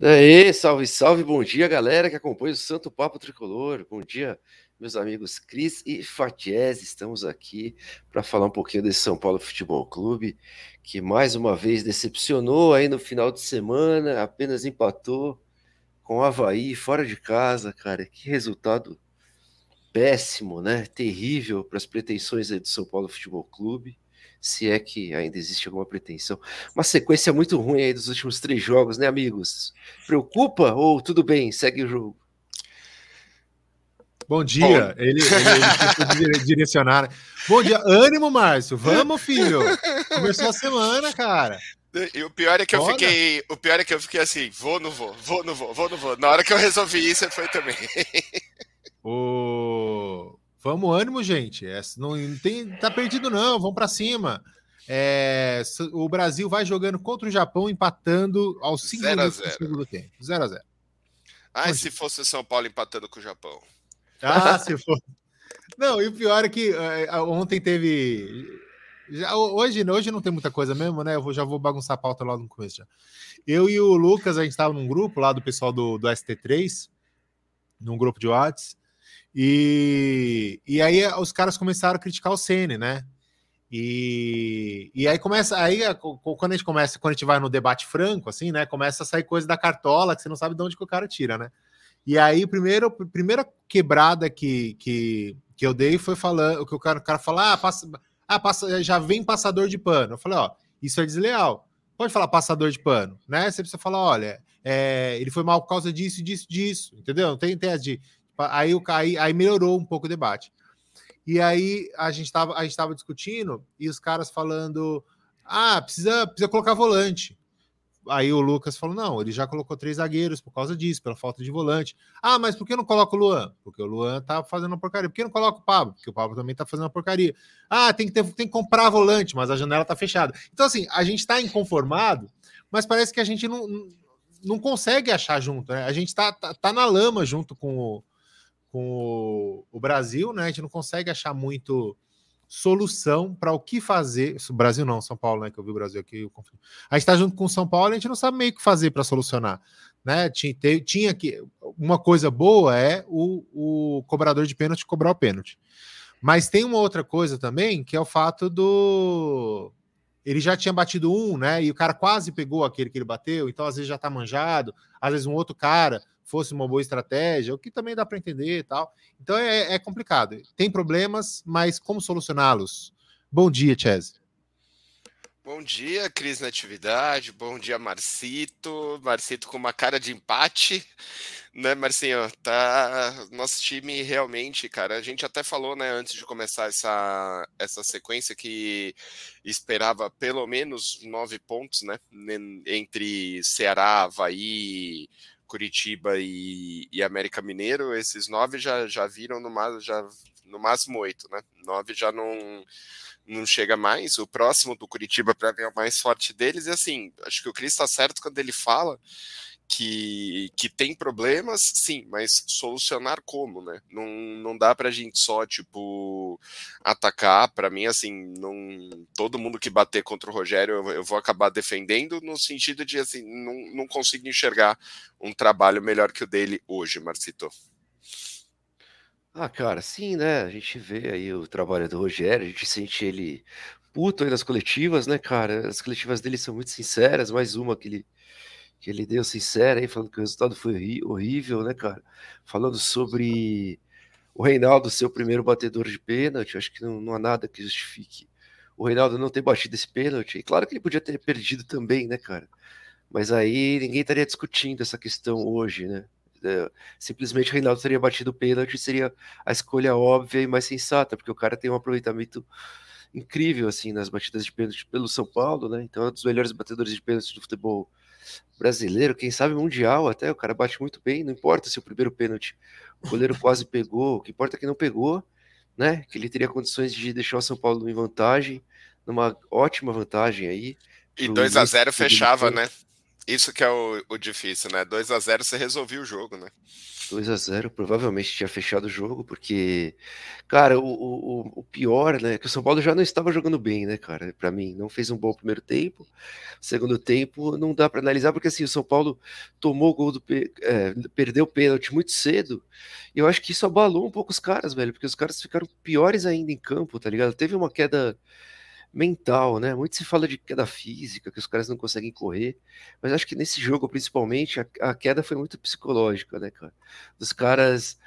Aê, salve, salve, bom dia, galera que acompanha o Santo Papo Tricolor. Bom dia, meus amigos Cris e Fatiese. Estamos aqui para falar um pouquinho desse São Paulo Futebol Clube, que mais uma vez decepcionou aí no final de semana, apenas empatou com o Havaí fora de casa, cara. Que resultado péssimo, né? Terrível para as pretensões do São Paulo Futebol Clube se é que ainda existe alguma pretensão. Uma sequência muito ruim aí dos últimos três jogos, né, amigos? Preocupa ou tudo bem? Segue o jogo. Bom dia, Bom. ele, ele, ele direcionar. Bom dia, ânimo, Márcio. Vamos, filho. Começou a semana, cara. E o pior é que Bora. eu fiquei. O pior é que eu fiquei assim, vou, não vou, vou, não vou, vou, não vou. Na hora que eu resolvi isso, foi também. O... Vamos, ânimo, gente. É, não, tem, tá perdido, não. Vamos para cima. É, o Brasil vai jogando contra o Japão, empatando aos 5 minutos do segundo tempo. 0 a 0 Ah, se fosse o São Paulo empatando com o Japão? Ah, se fosse. Não, e o pior é que é, ontem teve. Já, hoje, hoje não tem muita coisa mesmo, né? Eu vou, já vou bagunçar a pauta lá no começo. Já. Eu e o Lucas, a gente estava num grupo lá do pessoal do, do ST3, num grupo de WhatsApp. E, e aí os caras começaram a criticar o Ceni, né? E, e aí começa, aí quando a gente começa, quando a gente vai no debate franco, assim, né? Começa a sair coisa da cartola que você não sabe de onde que o cara tira, né? E aí, primeiro, primeira quebrada que, que, que eu dei foi falando que o cara, o cara fala, ah, passa, ah passa, já vem passador de pano. Eu falei, ó, isso é desleal. Pode falar passador de pano, né? Você precisa falar, olha, é, ele foi mal por causa disso, disso, disso, entendeu? Não tem tese de Aí, o, aí, aí melhorou um pouco o debate. E aí a gente estava a gente discutindo e os caras falando: ah, precisa, precisa colocar volante. Aí o Lucas falou: não, ele já colocou três zagueiros por causa disso, pela falta de volante. Ah, mas por que não coloca o Luan? Porque o Luan tá fazendo uma porcaria. Por que não coloca o Pablo? Porque o Pablo também tá fazendo uma porcaria. Ah, tem que, ter, tem que comprar volante, mas a janela tá fechada. Então, assim, a gente tá inconformado, mas parece que a gente não, não consegue achar junto, né? A gente tá, tá, tá na lama junto com o, com o, Brasil, né? A gente não consegue achar muito solução para o que fazer. Brasil não, São Paulo, né? Que eu vi o Brasil aqui. A gente está junto com São Paulo a gente não sabe meio que fazer para solucionar. Né? Tinha, tinha que. Uma coisa boa é o, o cobrador de pênalti cobrar o pênalti. Mas tem uma outra coisa também, que é o fato do. Ele já tinha batido um, né? E o cara quase pegou aquele que ele bateu, então às vezes já tá manjado, às vezes um outro cara fosse uma boa estratégia, o que também dá para entender e tal. Então é, é, complicado. Tem problemas, mas como solucioná-los? Bom dia, Chese. Bom dia, Cris Natividade. Bom dia, Marcito. Marcito com uma cara de empate, né, Marcinho? Tá, nosso time realmente, cara. A gente até falou, né, antes de começar essa, essa sequência que esperava pelo menos nove pontos, né, entre Ceará, Havaí, Curitiba e, e, América Mineiro, esses nove já, já viram no, já, no máximo oito, né? Nove já não, não chega mais. O próximo do Curitiba, para mim, é o mais forte deles. E assim, acho que o Cris está certo quando ele fala que, que tem problemas, sim, mas solucionar como, né? Não, não dá pra gente só, tipo, atacar. Para mim, assim, não, todo mundo que bater contra o Rogério eu, eu, vou acabar defendendo, no sentido de, assim, não, não consigo enxergar um trabalho melhor que o dele hoje, Marcito. Ah, cara, sim, né? A gente vê aí o trabalho do Rogério, a gente sente ele puto aí nas coletivas, né, cara? As coletivas dele são muito sinceras, mais uma que ele que ele deu sincera aí, falando que o resultado foi horrível, né, cara? Falando sobre o Reinaldo ser o primeiro batedor de pênalti, acho que não, não há nada que justifique o Reinaldo não ter batido esse pênalti. E claro que ele podia ter perdido também, né, cara? Mas aí ninguém estaria discutindo essa questão hoje, né? É, simplesmente o Reinaldo teria batido o pênalti, seria a escolha óbvia e mais sensata, porque o cara tem um aproveitamento incrível, assim, nas batidas de pênalti pelo São Paulo, né? Então é um dos melhores batedores de pênalti do futebol brasileiro, quem sabe mundial até, o cara bate muito bem, não importa se o primeiro pênalti o goleiro quase pegou, o que importa é que não pegou, né? Que ele teria condições de deixar o São Paulo em vantagem, numa ótima vantagem aí. E 2 a 0 fechava, né? Isso que é o, o difícil, né? 2 a 0 você resolveu o jogo, né? 2 a 0 provavelmente tinha fechado o jogo, porque, cara, o, o, o pior, né, que o São Paulo já não estava jogando bem, né, cara, para mim, não fez um bom primeiro tempo, segundo tempo não dá para analisar, porque assim, o São Paulo tomou o gol do, é, perdeu o pênalti muito cedo, e eu acho que isso abalou um pouco os caras, velho, porque os caras ficaram piores ainda em campo, tá ligado? Teve uma queda mental, né? Muito se fala de queda física, que os caras não conseguem correr, mas acho que nesse jogo, principalmente, a, a queda foi muito psicológica, né, cara? Dos caras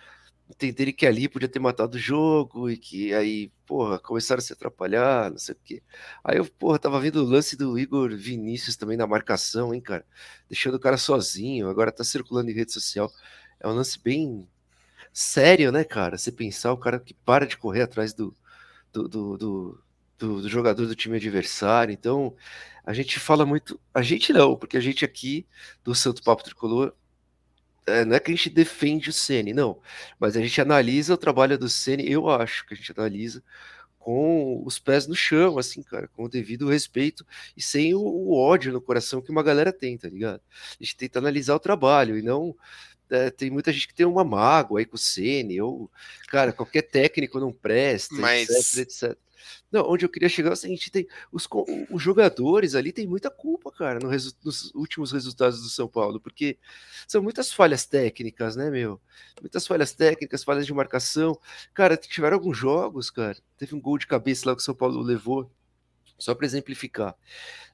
entenderem que ali podia ter matado o jogo e que aí, porra, começaram a se atrapalhar, não sei o quê. Aí eu, porra, tava vendo o lance do Igor Vinícius também na marcação, hein, cara? Deixando o cara sozinho, agora tá circulando em rede social. É um lance bem sério, né, cara? Você pensar o cara que para de correr atrás do, do, do, do do, do, jogador do time adversário. Então, a gente fala muito. A gente não, porque a gente aqui do Santo Papo Tricolor. É, não é que a gente defende o Ceni, não. Mas a gente analisa o trabalho do Ceni, eu acho que a gente analisa com os pés no chão, assim, cara, com o devido respeito e sem o, o ódio no coração que uma galera tem, tá ligado? A gente tenta analisar o trabalho e não é, tem muita gente que tem uma mágoa aí com o Ceni, ou, cara, qualquer técnico não presta, Mas... etc, etc. Não, onde eu queria chegar é o seguinte: tem os, os jogadores ali têm muita culpa, cara, no resu, nos últimos resultados do São Paulo, porque são muitas falhas técnicas, né, meu? Muitas falhas técnicas, falhas de marcação. Cara, tiveram alguns jogos, cara. Teve um gol de cabeça lá que o São Paulo levou, só para exemplificar,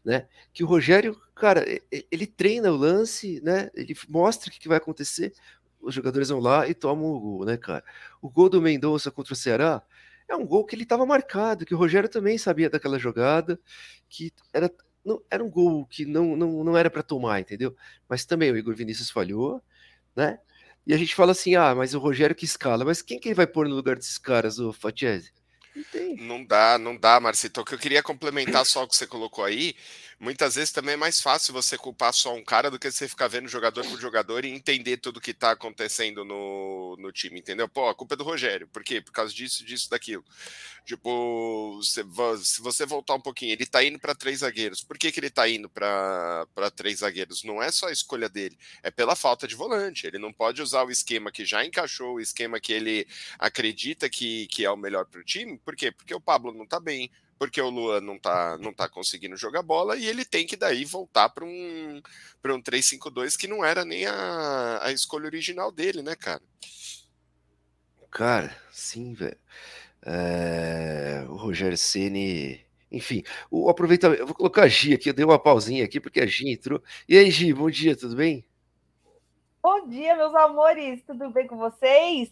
né? Que o Rogério, cara, ele treina o lance, né? Ele mostra o que vai acontecer. Os jogadores vão lá e tomam o gol, né, cara? O gol do Mendonça contra o Ceará é um gol que ele estava marcado, que o Rogério também sabia daquela jogada, que era, não, era um gol que não, não, não era para tomar, entendeu? Mas também o Igor Vinícius falhou, né? E a gente fala assim, ah, mas o Rogério que escala, mas quem que ele vai pôr no lugar desses caras, o Fatiese? Não, não dá, não dá, Marcito. O que eu queria complementar só o que você colocou aí, muitas vezes também é mais fácil você culpar só um cara do que você ficar vendo jogador por jogador e entender tudo que tá acontecendo no, no time, entendeu? Pô, a culpa é do Rogério. Por quê? Por causa disso, disso, daquilo. Tipo, se, se você voltar um pouquinho, ele tá indo para três zagueiros. Por que, que ele tá indo para três zagueiros? Não é só a escolha dele, é pela falta de volante. Ele não pode usar o esquema que já encaixou, o esquema que ele acredita que, que é o melhor para o time. Por quê? Porque o Pablo não tá bem, porque o Luan não tá, não tá conseguindo jogar bola e ele tem que daí voltar para um, para um 3-5-2 que não era nem a, a escolha original dele, né, cara? Cara, sim, velho. É, o Rogério Ceni, enfim, o aproveitamento. Eu vou colocar a Gi aqui, eu dei uma pausinha aqui porque a Gi entrou. E aí, Gi, bom dia, tudo bem? Bom dia, meus amores, tudo bem com vocês?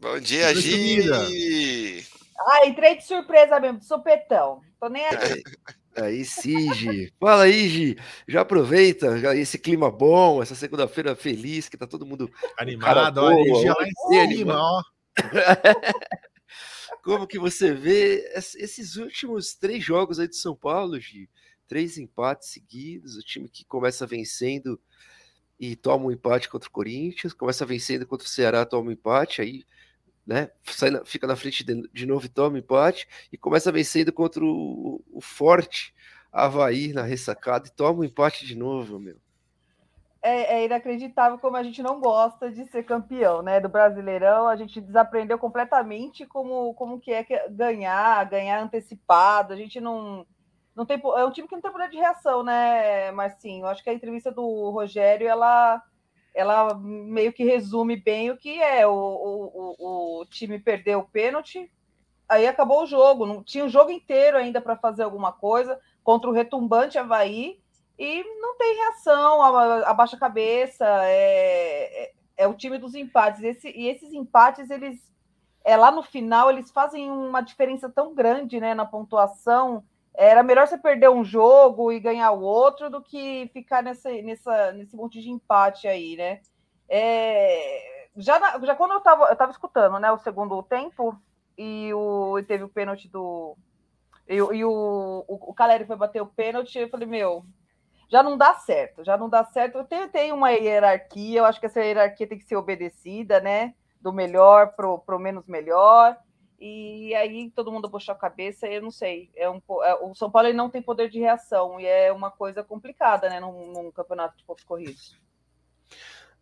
Bom dia, Gi! Ah, entrei de surpresa mesmo, de sopetão. Tô nem aí. Aí sim, Gi. Fala aí, Gi. Já aproveita já esse clima bom, essa segunda-feira feliz, que tá todo mundo animado. Olha, Gi lá em cima, ó. Como que você vê esses últimos três jogos aí de São Paulo, Gi? Três empates seguidos, o time que começa vencendo e toma um empate contra o Corinthians, começa vencendo contra o Ceará, toma um empate, aí né, sai na, fica na frente de, de, novo e toma empate, e começa vencendo contra o, o Forte Havaí na ressacada e toma um empate de novo, meu é, é, inacreditável como a gente não gosta de ser campeão, né? Do Brasileirão, a gente desaprendeu completamente como, como que é ganhar, ganhar antecipado. A gente não, não tem. É um time que não tem poder de reação, né, Marcinho? Acho que a entrevista do Rogério, ela, ela meio que resume bem o que é. O, o, o time perdeu o pênalti, aí acabou o jogo. Não tinha o jogo inteiro ainda para fazer alguma coisa contra o retumbante Havaí e não tem reação, abaixa a cabeça, é, é, é, o time dos empates. Esse, e esses empates, eles é, lá no final, eles fazem uma diferença tão grande né, na pontuação. Era melhor você perder um jogo e ganhar o outro do que ficar nessa, nessa, nesse monte de empate aí, né? É, já, na, já quando eu estava eu tava escutando né, o segundo tempo e, o, e teve o pênalti do. E, e o, o, o Caleri foi bater o pênalti, eu falei, meu, já não dá certo, já não dá certo. Eu tenho, tenho uma hierarquia, eu acho que essa hierarquia tem que ser obedecida, né? Do melhor para o menos melhor. E aí todo mundo puxou a cabeça, eu não sei. É um, é, o São Paulo não tem poder de reação, e é uma coisa complicada, né, num, num campeonato de pontos corridos.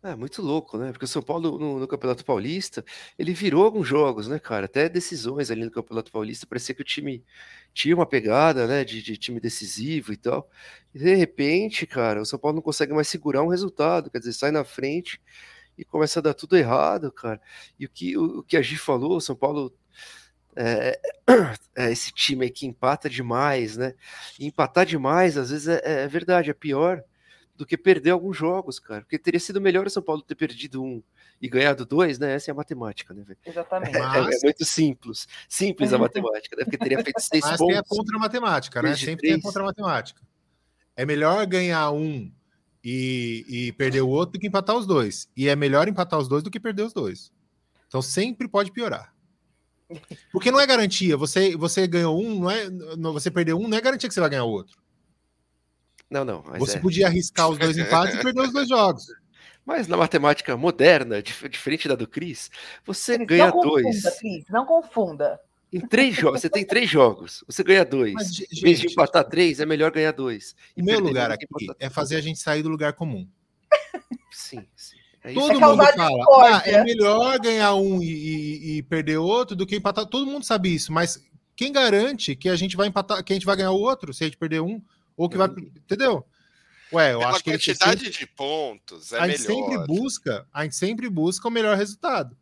É muito louco, né? Porque o São Paulo no, no, Campeonato Paulista, ele virou alguns jogos, né, cara? Até decisões ali no Campeonato Paulista, parecia que o time tinha uma pegada, né, de, de, time decisivo e tal. E de repente, cara, o São Paulo não consegue mais segurar um resultado, quer dizer, sai na frente e começa a dar tudo errado, cara. E o que, o, o que a Gi falou, o São Paulo é, é, esse time aí que empata demais, né? E empatar demais, às vezes é, é verdade, é pior do que perder alguns jogos, cara. Porque teria sido melhor o São Paulo ter perdido um e ganhado dois, né? Essa é a matemática, né, velho? Exatamente. É, é, é, muito simples. Simples a matemática, né? Porque teria feito seis Mas pontos. Mas tem a contra-matemática, né? Sempre tem a contra-matemática. É melhor ganhar um e, e perder o outro do que empatar os dois. E é melhor empatar os dois do que perder os dois. Então sempre pode piorar. Porque não é garantia. Você, você ganhou um, não é. Você perdeu um, não é garantia que você vai ganhar o outro. Não, não. Você é. podia arriscar os dois empates e perder os dois jogos. Mas na matemática moderna, diferente da do Cris, você Cris, ganha não confunda, dois. Cris, não confunda. Em três jogos, você tem três jogos, você ganha dois. Mas, gente, em vez de empatar três, é melhor ganhar dois. O meu lugar aqui é fazer a gente sair do lugar comum. Sim, sim. É Todo é mundo fala, ah, é melhor ganhar um e, e, e, perder outro do que empatar. Todo mundo sabe isso, mas quem garante que a gente vai empatar, que a gente vai ganhar o outro se a gente perder um? Ou que vai. Entendeu? Ué, eu Pela acho que quantidade sempre, de pontos é a gente melhor. sempre busca, a gente sempre busca o melhor resultado.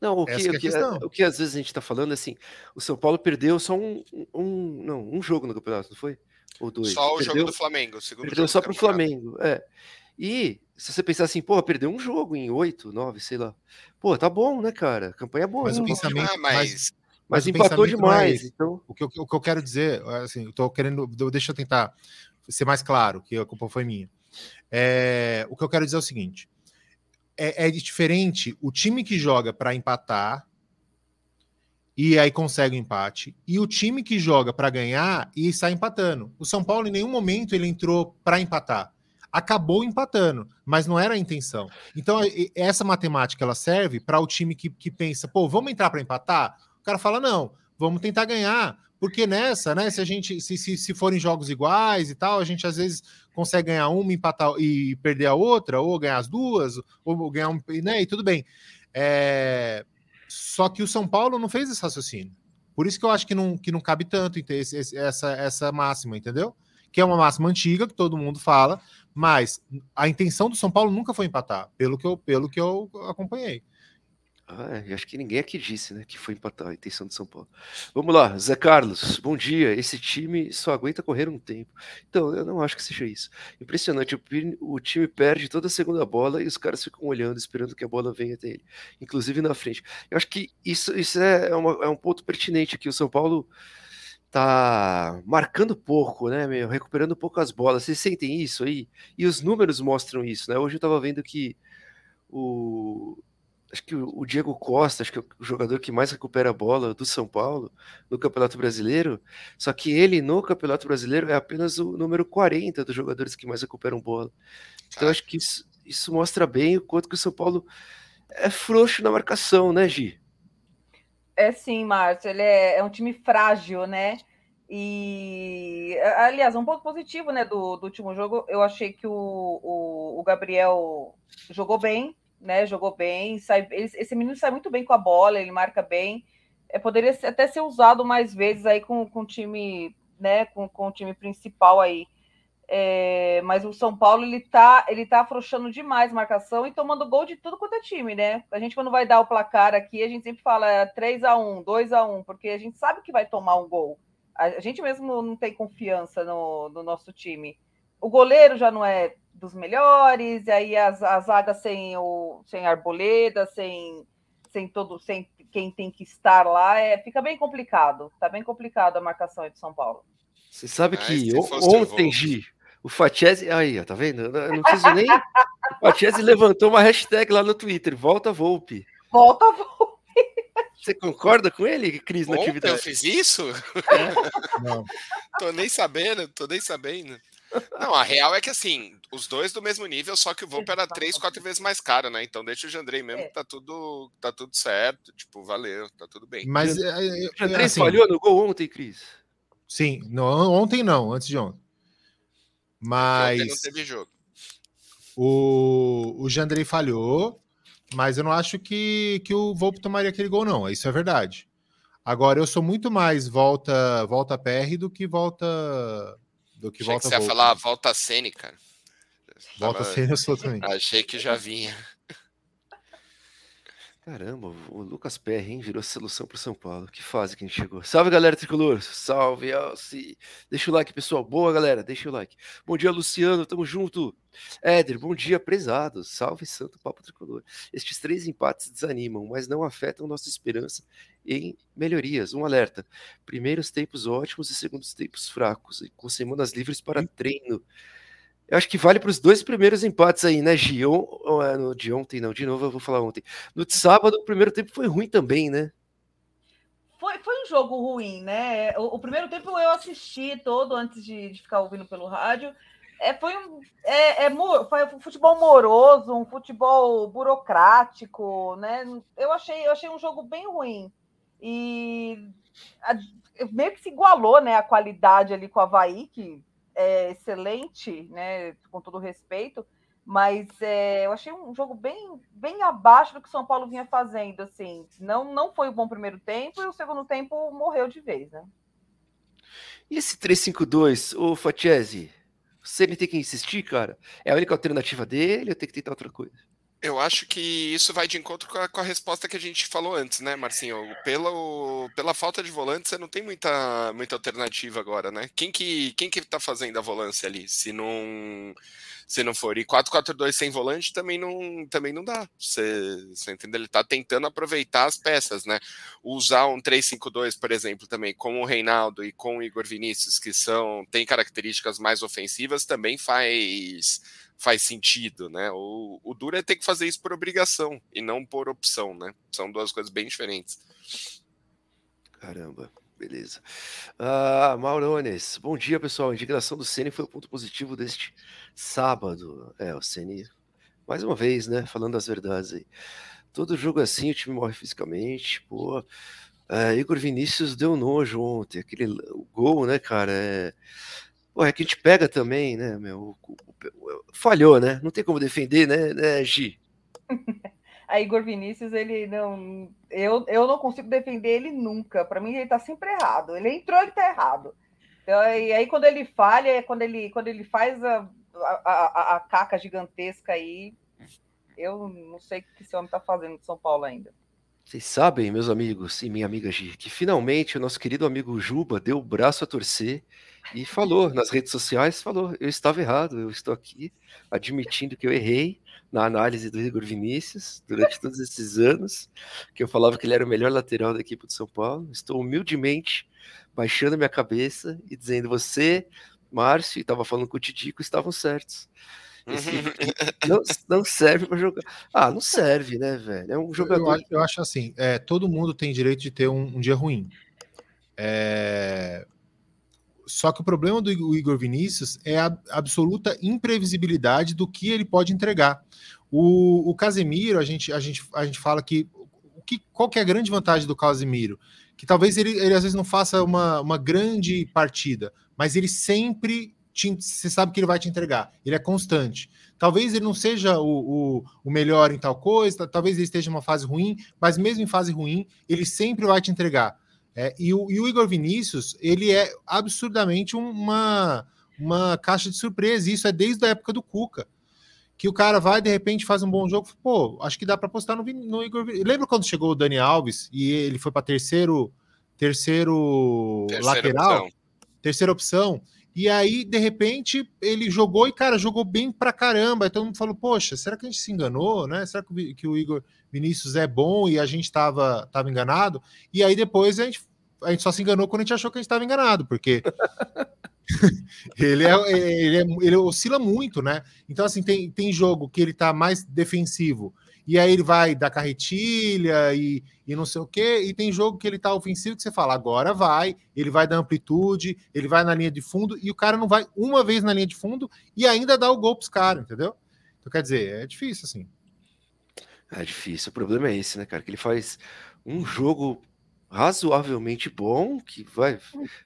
Não, o que, é o, que, o que às vezes a gente está falando assim, o São Paulo perdeu só um, um, não, um jogo no campeonato, não foi? Ou dois? Só o perdeu, jogo do Flamengo, segundo perdeu só para o Flamengo, é. E se você pensar assim, pô, perdeu um jogo em oito, nove, sei lá. Pô, tá bom, né, cara? Campanha boa. Mas o pensamento, ah, mas, mas, mas empatou é demais. É então... o, que eu, o que eu quero dizer, assim, eu tô querendo. Deixa eu tentar ser mais claro, que a culpa foi minha. É, o que eu quero dizer é o seguinte: é, é diferente o time que joga para empatar e aí consegue o um empate, e o time que joga para ganhar e sai empatando. O São Paulo, em nenhum momento, ele entrou para empatar. Acabou empatando, mas não era a intenção. Então, essa matemática ela serve para o time que, que pensa, pô, vamos entrar para empatar? cara fala: não, vamos tentar ganhar. Porque nessa, né? Se a gente, se, se, se forem jogos iguais e tal, a gente às vezes consegue ganhar uma, empatar e perder a outra, ou ganhar as duas, ou ganhar um, né? E tudo bem. É... Só que o São Paulo não fez esse raciocínio. Por isso que eu acho que não, que não cabe tanto esse, essa, essa máxima, entendeu? Que é uma máxima antiga, que todo mundo fala, mas a intenção do São Paulo nunca foi empatar, pelo que eu, pelo que eu acompanhei. Ah, é, acho que ninguém aqui disse, né, que foi empatar a intenção do São Paulo. Vamos lá, Zé Carlos, bom dia. Esse time só aguenta correr um tempo. Então, eu não acho que seja isso. Impressionante, o, o time perde toda a segunda bola e os caras ficam olhando, esperando que a bola venha até ele, inclusive na frente. Eu acho que isso, isso é, uma, é um ponto pertinente aqui. O São Paulo tá marcando pouco, né, meu, recuperando poucas bolas. Vocês sentem isso aí? E os números mostram isso, né? Hoje eu tava vendo que o acho que o Diego Costa, acho que é o jogador que mais recupera a bola do São Paulo no Campeonato Brasileiro, só que ele no Campeonato Brasileiro é apenas o número 40 dos jogadores que mais recuperam bola. Então acho que isso, isso mostra bem o quanto que o São Paulo é frouxo na marcação, né, Gi? É sim, Márcio, ele é, é um time frágil, né? E, aliás, um ponto positivo né, do, do último jogo, eu achei que o, o, o Gabriel jogou bem, né? Jogou bem, sai, ele, esse menino sai muito bem com a bola, ele marca bem. É, poderia até ser usado mais vezes aí com, com o time, né? Com, com o time principal aí. É, mas o São Paulo ele tá, ele tá afrouxando demais marcação e tomando gol de tudo quanto é time, né? A gente, quando vai dar o placar aqui, a gente sempre fala 3 a 1 2 a 1 porque a gente sabe que vai tomar um gol. A gente mesmo não tem confiança no, no nosso time. O goleiro já não é dos melhores, e aí as, as zagas sem o sem arboleda, sem sem todo sem quem tem que estar lá, é, fica bem complicado. Tá bem complicado a marcação de São Paulo. Você sabe que ontem, Gi, o Fatiese, aí, ó, tá vendo? Eu não preciso nem. o Fatiese levantou uma hashtag lá no Twitter, volta Volpe. Volta Volpe. Você concorda com ele, Cris, na atividade? Eu fiz isso? É. Não. tô nem sabendo, tô nem sabendo. Não, a real é que assim, os dois do mesmo nível, só que o Volpe era três, quatro vezes mais caro, né? Então deixa o Jandrei mesmo, é. tá tudo, tá tudo certo, tipo, valeu, tá tudo bem. Mas é, é, o Jandrei assim, falhou no gol ontem, Cris? Sim, não, ontem não, antes de ontem. Mas ontem não teve jogo. O, o Jandrei falhou, mas eu não acho que, que o Volpe tomaria aquele gol, não. Isso é verdade. Agora, eu sou muito mais volta volta PR do que volta do que Achei volta que você ia falar volta Sene, cara. Volta Tava... Sene eu sou também. Achei que já vinha. Caramba, o Lucas Perry, hein, virou solução para São Paulo. Que fase que a gente chegou. Salve, galera tricolor. Salve, Alci. Deixa o like, pessoal. Boa, galera. Deixa o like. Bom dia, Luciano. Tamo junto. Éder, bom dia, prezado. Salve, Santo Papo Tricolor. Estes três empates desanimam, mas não afetam nossa esperança em melhorias. Um alerta: primeiros tempos ótimos e segundos tempos fracos, e com semanas livres para treino. Eu acho que vale para os dois primeiros empates aí, né, Gion? É no de ontem, não, de novo eu vou falar ontem. No de sábado, o primeiro tempo foi ruim também, né? Foi, foi um jogo ruim, né? O, o primeiro tempo eu assisti todo antes de, de ficar ouvindo pelo rádio. É, foi, um, é, é, foi um futebol moroso, um futebol burocrático, né? Eu achei, eu achei um jogo bem ruim. E a, meio que se igualou né, a qualidade ali com o Havaí, que é excelente, né, com todo respeito, mas é, eu achei um jogo bem, bem abaixo do que o São Paulo vinha fazendo, assim, não, não foi um bom primeiro tempo e o segundo tempo morreu de vez, né? E esse 3-5-2, ô Fatiese, você tem que insistir, cara? É a única alternativa dele ou tem que tentar outra coisa? Eu acho que isso vai de encontro com a, com a, resposta que a gente falou antes, né, Marcinho? Pela, pela falta de volante, você não tem muita, muita alternativa agora, né? Quem que, quem que tá fazendo a volância ali? Se não, se não for. E 4-4-2 sem volante também não, também não dá. Você, você entendeu? Ele tá tentando aproveitar as peças, né? Usar um 3-5-2, por exemplo, também com o Reinaldo e com o Igor Vinícius, que são tem características mais ofensivas, também faz faz sentido, né? O, o duro é ter que fazer isso por obrigação e não por opção, né? São duas coisas bem diferentes. Caramba, beleza. Uh, Maurones, bom dia, pessoal. A indignação do Ceni foi o ponto positivo deste sábado. É, o Ceni, mais uma vez, né? Falando as verdades aí. Todo jogo assim, o time morre fisicamente, pô. Uh, Igor Vinícius deu nojo ontem, aquele gol, né, cara? É, Pô, é que a gente pega também, né, meu? Falhou, né? Não tem como defender, né, né Gi? a Igor Vinícius, ele não. Eu, eu não consigo defender ele nunca. Para mim, ele tá sempre errado. Ele entrou, ele tá errado. Então, e aí, quando ele falha, é quando ele, quando ele faz a, a, a, a caca gigantesca aí, eu não sei o que esse homem tá fazendo de São Paulo ainda. Vocês sabem, meus amigos e minha amiga Gi, que finalmente o nosso querido amigo Juba deu o braço a torcer e falou nas redes sociais, falou, eu estava errado, eu estou aqui admitindo que eu errei na análise do Igor Vinícius durante todos esses anos, que eu falava que ele era o melhor lateral da equipe de São Paulo. Estou humildemente baixando minha cabeça e dizendo, você, Márcio, e estava falando com o Tidico, estavam certos. Esse não, não serve para jogar. Ah, não serve, né, velho? É um jogador. Eu, acho, eu acho assim: é, todo mundo tem direito de ter um, um dia ruim. É, só que o problema do Igor Vinícius é a absoluta imprevisibilidade do que ele pode entregar. O, o Casemiro, a gente, a, gente, a gente fala que, que. Qual que é a grande vantagem do Casemiro? Que talvez ele, ele às vezes não faça uma, uma grande partida, mas ele sempre te, você sabe que ele vai te entregar. Ele é constante. Talvez ele não seja o, o, o, melhor em tal coisa, talvez ele esteja em uma fase ruim, mas mesmo em fase ruim, ele sempre vai te entregar. É, e, o, e, o, Igor Vinícius, ele é absurdamente uma, uma caixa de surpresa. Isso é desde a época do Cuca. Que o cara vai, de repente, faz um bom jogo. Pô, acho que dá para apostar no, no Igor Vinícius. Lembra quando chegou o Dani Alves e ele foi para terceiro, terceiro Terceira lateral? Opção. Terceira opção. E aí, de repente, ele jogou e, cara, jogou bem pra caramba. Então, todo mundo falou, poxa, será que a gente se enganou, né? Será que o Igor Vinícius é bom e a gente estava tava enganado? E aí, depois, a gente, a gente só se enganou quando a gente achou que a gente estava enganado, porque ele, é, ele, é, ele oscila muito, né? Então, assim, tem, tem jogo que ele tá mais defensivo e aí ele vai dar carretilha e, e não sei o quê. E tem jogo que ele tá ofensivo que você fala, agora vai, ele vai dar amplitude, ele vai na linha de fundo, e o cara não vai uma vez na linha de fundo e ainda dá o gol pros caras, entendeu? Então, quer dizer, é difícil, assim. É difícil. O problema é esse, né, cara? Que ele faz um jogo razoavelmente bom, que vai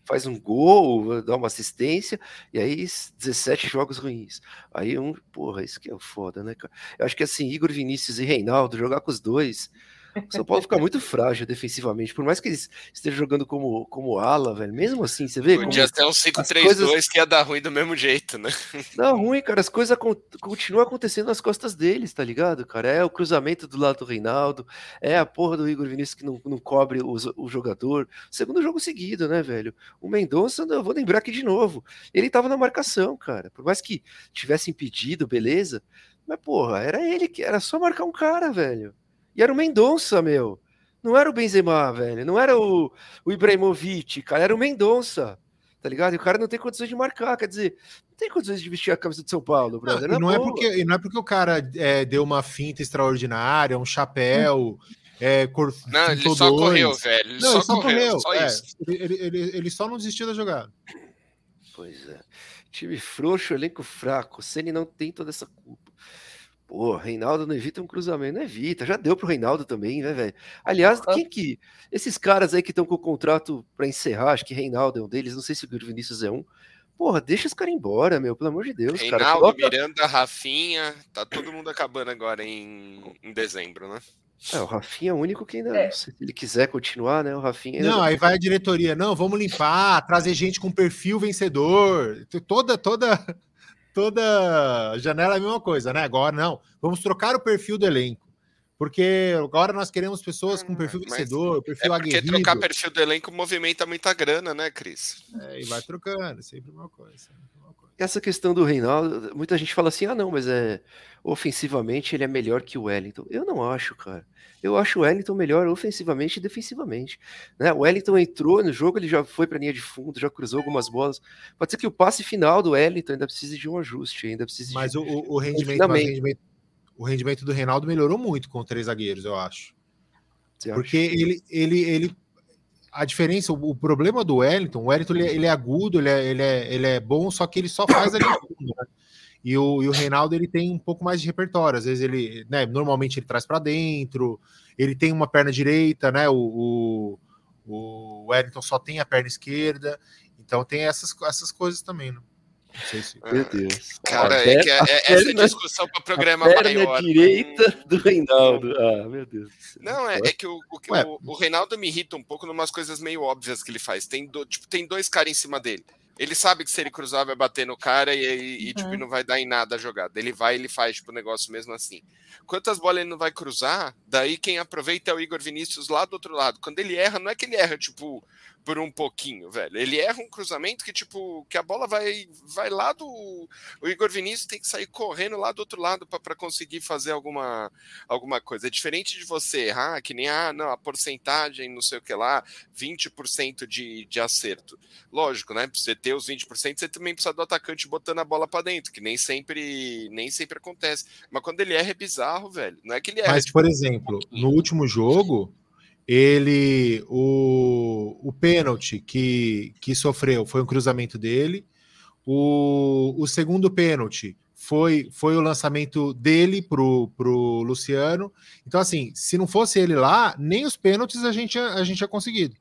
faz um gol, dá uma assistência, e aí 17 jogos ruins. Aí um, porra, isso que é foda, né, cara? Eu acho que assim, Igor Vinícius e Reinaldo, jogar com os dois, o São Paulo fica muito frágil defensivamente, por mais que eles estejam jogando como, como ala, velho. Mesmo assim, você vê. Podia ter um 5-3-2 coisas... que ia dar ruim do mesmo jeito, né? Dá ruim, cara. As coisas continuam acontecendo nas costas deles, tá ligado, cara? É o cruzamento do lado do Reinaldo, é a porra do Igor Vinícius que não, não cobre o, o jogador. Segundo jogo seguido, né, velho? O Mendonça, eu vou lembrar aqui de novo. Ele tava na marcação, cara. Por mais que tivesse impedido, beleza. Mas, porra, era ele que era só marcar um cara, velho. E era o Mendonça, meu. Não era o Benzema, velho. Não era o, o Ibrahimovic, cara. Era o Mendonça. Tá ligado? E o cara não tem condições de marcar. Quer dizer, não tem condições de vestir a camisa de São Paulo, brother. Não, e não, é porque, não é porque o cara é, deu uma finta extraordinária, um chapéu. Hum. É, cor, não, ele só dois. correu, velho. Ele não, só, só correu, correu. Só é, ele, ele, ele, só não desistiu da jogada. Pois é. Time frouxo, elenco fraco. O Ceni não tem toda essa culpa. Pô, Reinaldo não evita um cruzamento, não evita. Já deu pro Reinaldo também, né, velho? Aliás, quem que. Esses caras aí que estão com o contrato para encerrar, acho que Reinaldo é um deles, não sei se o Vinícius é um. Porra, deixa os caras embora, meu, pelo amor de Deus. Reinaldo, cara. Coloca... Miranda, Rafinha, tá todo mundo acabando agora em, em dezembro, né? É, o Rafinha é o único que ainda, é. se ele quiser continuar, né? O Rafinha. Não, aí vai a diretoria. Não, vamos limpar, trazer gente com perfil vencedor. Toda, toda toda janela é a mesma coisa, né? Agora não, vamos trocar o perfil do elenco. Porque agora nós queremos pessoas com hum, perfil vencedor, perfil é porque aguerrido. trocar perfil do elenco movimenta muita grana, né, Cris? É, e vai trocando, sempre uma coisa. Essa questão do Reinaldo, muita gente fala assim: ah, não, mas é ofensivamente ele é melhor que o Wellington. Eu não acho, cara. Eu acho o Wellington melhor ofensivamente e defensivamente. Né? O Wellington entrou no jogo, ele já foi para a linha de fundo, já cruzou algumas bolas. Pode ser que o passe final do Wellington ainda precise de um ajuste, ainda precisa Mas de... o, o, rendimento, o, rendimento, o rendimento do Reinaldo melhorou muito com três zagueiros, eu acho. Você Porque ele, ele, ele. A diferença, o, o problema do Wellington, o Wellington ele, é, ele é agudo, ele é, ele, é, ele é bom, só que ele só faz ali fundo, né? E o, e o Reinaldo ele tem um pouco mais de repertório. Às vezes ele, né, normalmente ele traz para dentro, ele tem uma perna direita, né? O, o, o Wellington só tem a perna esquerda, então tem essas, essas coisas também, né? Não sei se. Meu Deus. Cara, é que é, é, essa discussão para programa a perna maior. direita do Reinaldo. Ah, meu Deus. Não, é, é que, o, o, o, o, Reinaldo me irrita um pouco em umas coisas meio óbvias que ele faz. Tem, do, tipo, tem dois caras em cima dele. Ele sabe que se ele cruzar vai bater no cara e, e, e tipo, uhum. não vai dar em nada a jogada. Ele vai ele faz tipo, o negócio mesmo assim. Quantas bolas ele não vai cruzar, daí quem aproveita é o Igor Vinícius lá do outro lado. Quando ele erra, não é que ele erra, tipo, por um pouquinho, velho. Ele erra um cruzamento que, tipo, que a bola vai, vai lá do. O Igor Vinícius tem que sair correndo lá do outro lado para conseguir fazer alguma, alguma coisa. É diferente de você errar, que nem, ah, não, a porcentagem, não sei o que lá, 20% de, de acerto. Lógico, né? Pra você ter os 20%, você também precisa do atacante botando a bola para dentro, que nem sempre, nem sempre acontece. Mas quando ele erra, é bizarro, velho. Não é que ele erra. Mas, tipo, por exemplo, no último jogo ele o, o pênalti que, que sofreu foi um cruzamento dele. O, o segundo pênalti foi, foi o lançamento dele pro, pro Luciano. Então, assim, se não fosse ele lá, nem os pênaltis a gente, a gente tinha conseguido.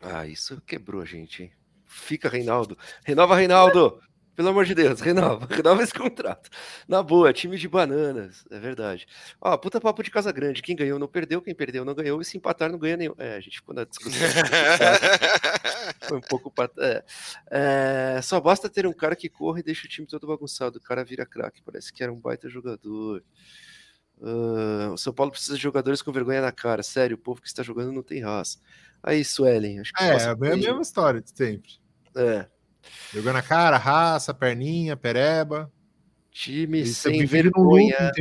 Ah, isso quebrou a gente, hein? Fica, Reinaldo. Renova, Reinaldo! Pelo amor de Deus, renova, renova esse contrato. Na boa, time de bananas, é verdade. Ó, puta papo de casa grande. Quem ganhou não perdeu, quem perdeu não ganhou, e se empatar não ganha nenhum. É, a gente ficou na discussão. Foi um pouco. É, é, só basta ter um cara que corre e deixa o time todo bagunçado. O cara vira craque, parece que era um baita jogador. Uh, o São Paulo precisa de jogadores com vergonha na cara. Sério, o povo que está jogando não tem raça. Aí, Suelen. Acho que é, é a mesma história de sempre. É. Jogando a cara, raça, perninha, pereba. Time sem vergonha.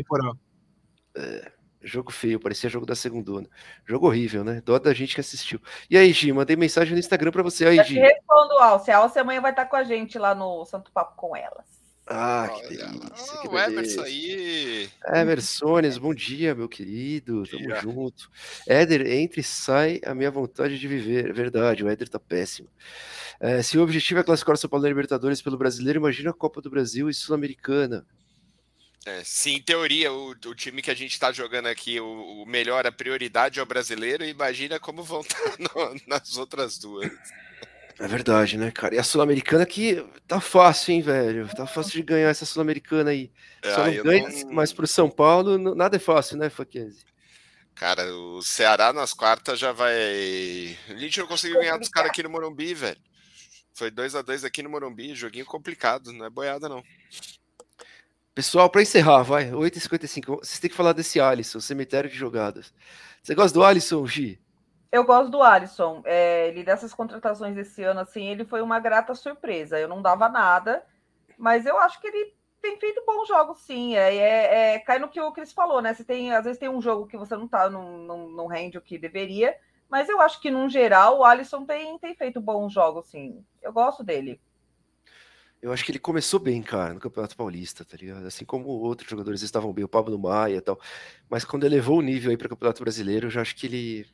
É, jogo feio, parecia jogo da segunda. Jogo horrível, né? Dó da gente que assistiu. E aí, Gi, mandei mensagem no Instagram para você. Aí, Eu Gi. respondo, Alce. A Alce amanhã vai estar com a gente lá no Santo Papo com elas. Ah, que delícia. Que o Emerson beleza. aí. Emersones, bom dia, meu querido. Tamo Dia. junto. Éder, entra e sai a minha vontade de viver. É verdade, o Éder tá péssimo. É, se o objetivo é classificar o São Paulo na Libertadores pelo brasileiro, imagina a Copa do Brasil e Sul-Americana. É, se em teoria o, o time que a gente tá jogando aqui, o, o melhor, a prioridade é o brasileiro, imagina como vão estar nas outras duas. É verdade, né, cara? E a Sul-Americana que tá fácil, hein, velho? Tá fácil de ganhar essa Sul-Americana aí. Só Ah, não ganha, não- mas pro São Paulo nada é fácil, né, Faquese? Cara, o Ceará nas quartas já vai. A gente não conseguiu ganhar dos caras aqui no Morumbi, velho. Foi 2 a 2 aqui no Morumbi, joguinho complicado, não é boiada não. Pessoal, pra encerrar, vai, 8h55. Vocês têm que falar desse Alisson, cemitério de jogadas. Você gosta do Alisson, Gi? Eu gosto do Alisson. É, ele dessas contratações desse ano, assim, ele foi uma grata surpresa. Eu não dava nada, mas eu acho que ele tem feito bons jogos, sim. É, é- é- cai no que o Cris falou, né? Você tem, às vezes tem um jogo que você não tá, não, não, rende o que deveria, mas eu acho que, num geral, o Alisson tem, tem feito bons jogos, sim. Eu gosto dele. Eu acho que ele começou bem, cara, no Campeonato Paulista, tá ligado? Assim como outros jogadores estavam bem, o Pablo Maia e tal. Mas quando elevou o nível aí para o Campeonato Brasileiro, eu já acho que ele.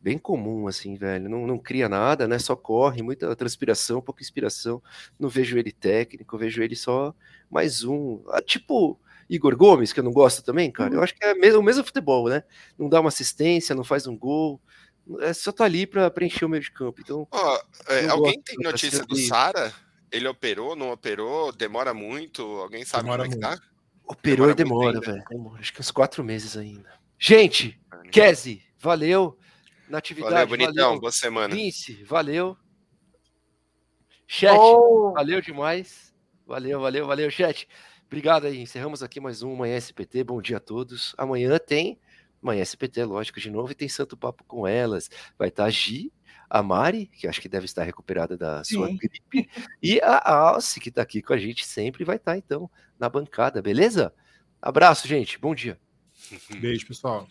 Bem comum, assim, velho. Não, não cria nada, né? Só corre, muita transpiração, pouca inspiração. Não vejo ele técnico, vejo ele só mais um. Ah, tipo Igor Gomes, que eu não gosto também, cara. Eu acho que é mesmo- o mesmo futebol, né? Não dá uma assistência, não faz um gol. É só tá ali para preencher o meio de campo. Então, Ó, é, alguém gosto, tem notícia do Sara? Ele operou, não operou? Demora muito? Alguém sabe Demora como é que tá? Operou e Demora demora, muito velho. Demora, acho que uns quatro meses ainda. Gente, Kese, valeu. Natividade, Valeu, valeu. bonitão. Boa semana. Vince, valeu. Chat, Oh, valeu demais. Valeu, valeu, valeu, chat. Obrigado aí. Encerramos aqui mais um Manhã SPT. Bom dia a todos. Amanhã tem Manhã SPT, lógico, de novo, e tem Santo Papo com elas. Vai estar a Gi, a Mari, que acho que deve estar recuperada da sua Sim. gripe, e a Alce, que está aqui com a gente sempre, vai estar, então, na bancada, beleza? Abraço, gente. Bom dia. Beijo, pessoal.